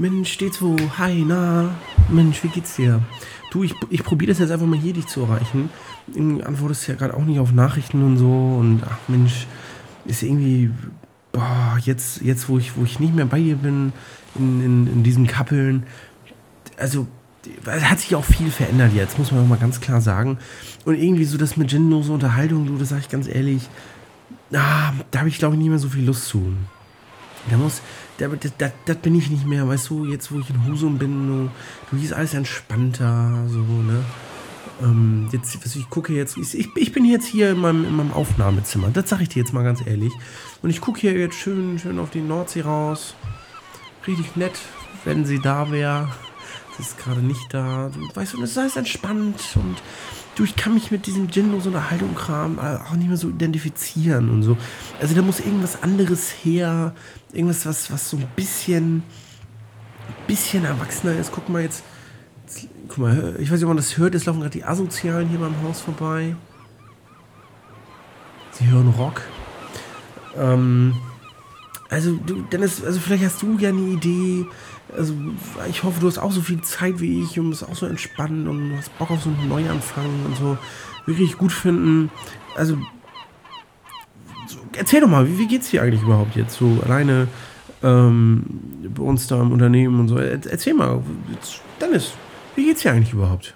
Mensch, steht's wo? Hi, na? Mensch, wie geht's dir? Du, ich, ich probiere das jetzt einfach mal hier, dich zu erreichen. Du antwortest ja gerade auch nicht auf Nachrichten und so. Und ach Mensch, ist irgendwie, boah, jetzt, jetzt wo, ich, wo ich nicht mehr bei dir bin, in, in, in diesen Kappeln, also hat sich auch viel verändert jetzt, muss man auch mal ganz klar sagen. Und irgendwie so das mit sinnlose Unterhaltung, du, das sage ich ganz ehrlich, ah, da habe ich glaube ich nicht mehr so viel Lust zu. Da muss, da, das, das, bin ich nicht mehr, weißt du, jetzt wo ich in Husum bin, du, hier ist alles entspannter, so, ne? Ähm, jetzt, also ich gucke jetzt, ich, ich bin jetzt hier in meinem, in meinem Aufnahmezimmer, das sage ich dir jetzt mal ganz ehrlich. Und ich gucke hier jetzt schön, schön auf die Nordsee raus. Richtig nett, wenn sie da wäre ist gerade nicht da. Du weißt, und es ist entspannt und du, ich kann mich mit diesem Gin so einer Haltung-Kram auch nicht mehr so identifizieren und so. Also da muss irgendwas anderes her, irgendwas, was, was so ein bisschen, bisschen erwachsener ist. Guck mal jetzt, jetzt guck mal, ich weiß nicht, ob man das hört, es laufen gerade die Asozialen hier beim Haus vorbei. Sie hören Rock. Ähm, also, du, Dennis, also vielleicht hast du ja eine Idee, also ich hoffe, du hast auch so viel Zeit wie ich und bist auch so entspannt und hast Bock auf so einen Neuanfang und so wirklich gut finden. Also so, erzähl doch mal, wie, wie geht's dir eigentlich überhaupt jetzt so alleine ähm, bei uns da im Unternehmen und so? Erzähl mal, Dennis, wie geht's dir eigentlich überhaupt?